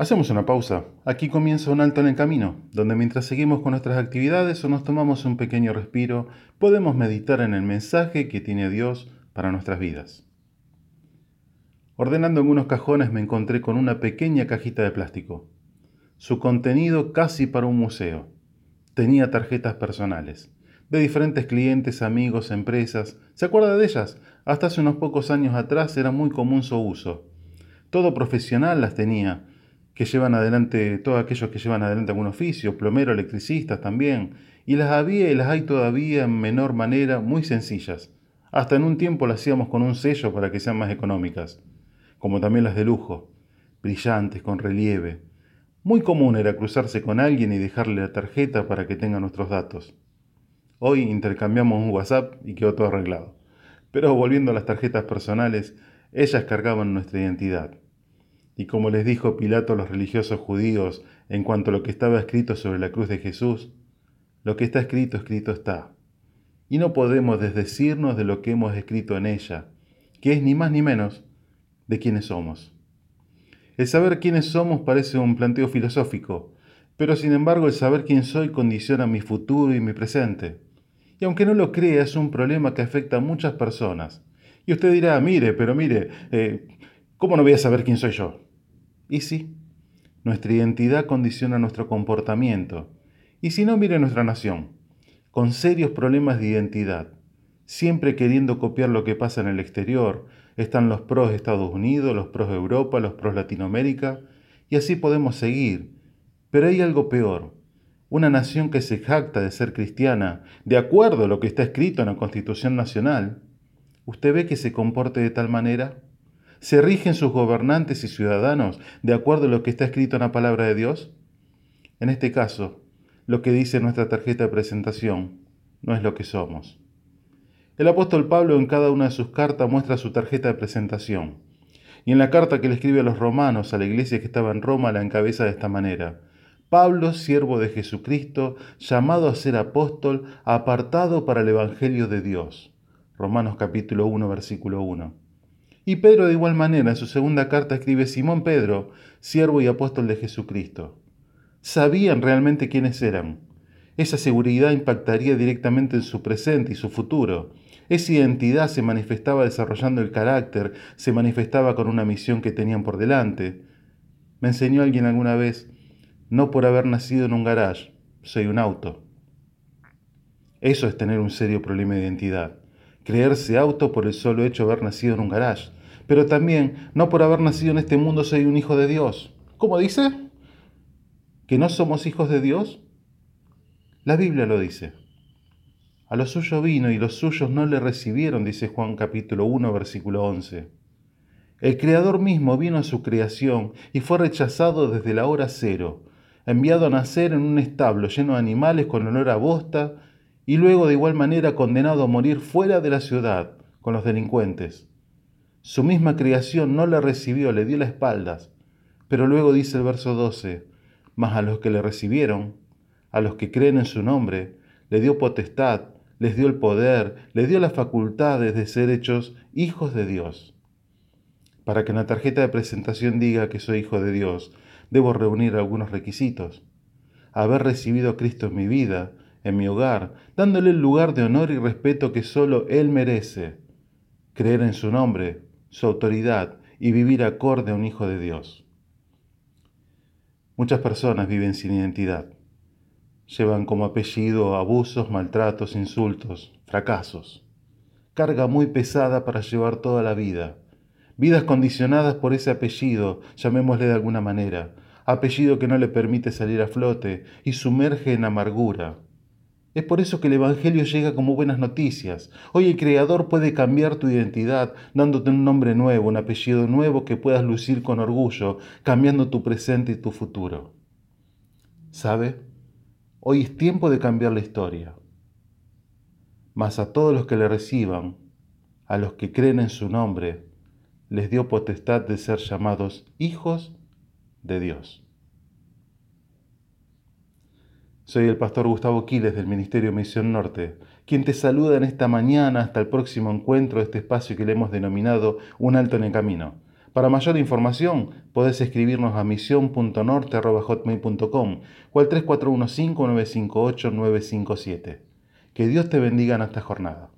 Hacemos una pausa. Aquí comienza un alto en el camino, donde mientras seguimos con nuestras actividades o nos tomamos un pequeño respiro, podemos meditar en el mensaje que tiene Dios para nuestras vidas. Ordenando en unos cajones me encontré con una pequeña cajita de plástico. Su contenido casi para un museo. Tenía tarjetas personales, de diferentes clientes, amigos, empresas. ¿Se acuerda de ellas? Hasta hace unos pocos años atrás era muy común su uso. Todo profesional las tenía, que llevan adelante, todos aquellos que llevan adelante algún oficio, plomero, electricistas también, y las había y las hay todavía en menor manera, muy sencillas. Hasta en un tiempo las hacíamos con un sello para que sean más económicas, como también las de lujo, brillantes, con relieve. Muy común era cruzarse con alguien y dejarle la tarjeta para que tenga nuestros datos. Hoy intercambiamos un WhatsApp y quedó todo arreglado. Pero volviendo a las tarjetas personales, ellas cargaban nuestra identidad. Y como les dijo Pilato a los religiosos judíos en cuanto a lo que estaba escrito sobre la cruz de Jesús, lo que está escrito, escrito está. Y no podemos desdecirnos de lo que hemos escrito en ella, que es ni más ni menos de quiénes somos. El saber quiénes somos parece un planteo filosófico, pero sin embargo el saber quién soy condiciona mi futuro y mi presente. Y aunque no lo crea, es un problema que afecta a muchas personas. Y usted dirá, mire, pero mire, eh, ¿cómo no voy a saber quién soy yo? Y sí, nuestra identidad condiciona nuestro comportamiento. Y si no, mire nuestra nación, con serios problemas de identidad, siempre queriendo copiar lo que pasa en el exterior. Están los pros Estados Unidos, los pros Europa, los pros Latinoamérica, y así podemos seguir. Pero hay algo peor. Una nación que se jacta de ser cristiana, de acuerdo a lo que está escrito en la Constitución Nacional, ¿usted ve que se comporte de tal manera? ¿Se rigen sus gobernantes y ciudadanos de acuerdo a lo que está escrito en la palabra de Dios? En este caso, lo que dice nuestra tarjeta de presentación no es lo que somos. El apóstol Pablo en cada una de sus cartas muestra su tarjeta de presentación. Y en la carta que le escribe a los romanos, a la iglesia que estaba en Roma, la encabeza de esta manera. Pablo, siervo de Jesucristo, llamado a ser apóstol, apartado para el Evangelio de Dios. Romanos capítulo 1, versículo 1. Y Pedro de igual manera en su segunda carta escribe Simón Pedro, siervo y apóstol de Jesucristo. Sabían realmente quiénes eran. Esa seguridad impactaría directamente en su presente y su futuro. Esa identidad se manifestaba desarrollando el carácter, se manifestaba con una misión que tenían por delante. Me enseñó alguien alguna vez, no por haber nacido en un garage, soy un auto. Eso es tener un serio problema de identidad creerse auto por el solo hecho de haber nacido en un garage, pero también no por haber nacido en este mundo soy un hijo de Dios. ¿Cómo dice? ¿Que no somos hijos de Dios? La Biblia lo dice. A lo suyo vino y los suyos no le recibieron, dice Juan capítulo 1, versículo 11. El Creador mismo vino a su creación y fue rechazado desde la hora cero, enviado a nacer en un establo lleno de animales con olor a bosta y luego de igual manera condenado a morir fuera de la ciudad con los delincuentes. Su misma creación no le recibió, le dio las espaldas, pero luego dice el verso 12, mas a los que le recibieron, a los que creen en su nombre, le dio potestad, les dio el poder, les dio las facultades de ser hechos hijos de Dios. Para que en la tarjeta de presentación diga que soy hijo de Dios, debo reunir algunos requisitos. Haber recibido a Cristo en mi vida, en mi hogar, dándole el lugar de honor y respeto que solo Él merece, creer en su nombre, su autoridad y vivir acorde a un Hijo de Dios. Muchas personas viven sin identidad. Llevan como apellido abusos, maltratos, insultos, fracasos. Carga muy pesada para llevar toda la vida. Vidas condicionadas por ese apellido, llamémosle de alguna manera, apellido que no le permite salir a flote y sumerge en amargura, es por eso que el Evangelio llega como buenas noticias. Hoy el Creador puede cambiar tu identidad dándote un nombre nuevo, un apellido nuevo que puedas lucir con orgullo, cambiando tu presente y tu futuro. ¿Sabe? Hoy es tiempo de cambiar la historia. Mas a todos los que le reciban, a los que creen en su nombre, les dio potestad de ser llamados hijos de Dios. Soy el pastor Gustavo Quiles del Ministerio Misión Norte, quien te saluda en esta mañana hasta el próximo encuentro de este espacio que le hemos denominado Un alto en el camino. Para mayor información, podés escribirnos a misión.norte.hotmail.com o al 3415-958-957. Que Dios te bendiga en esta jornada.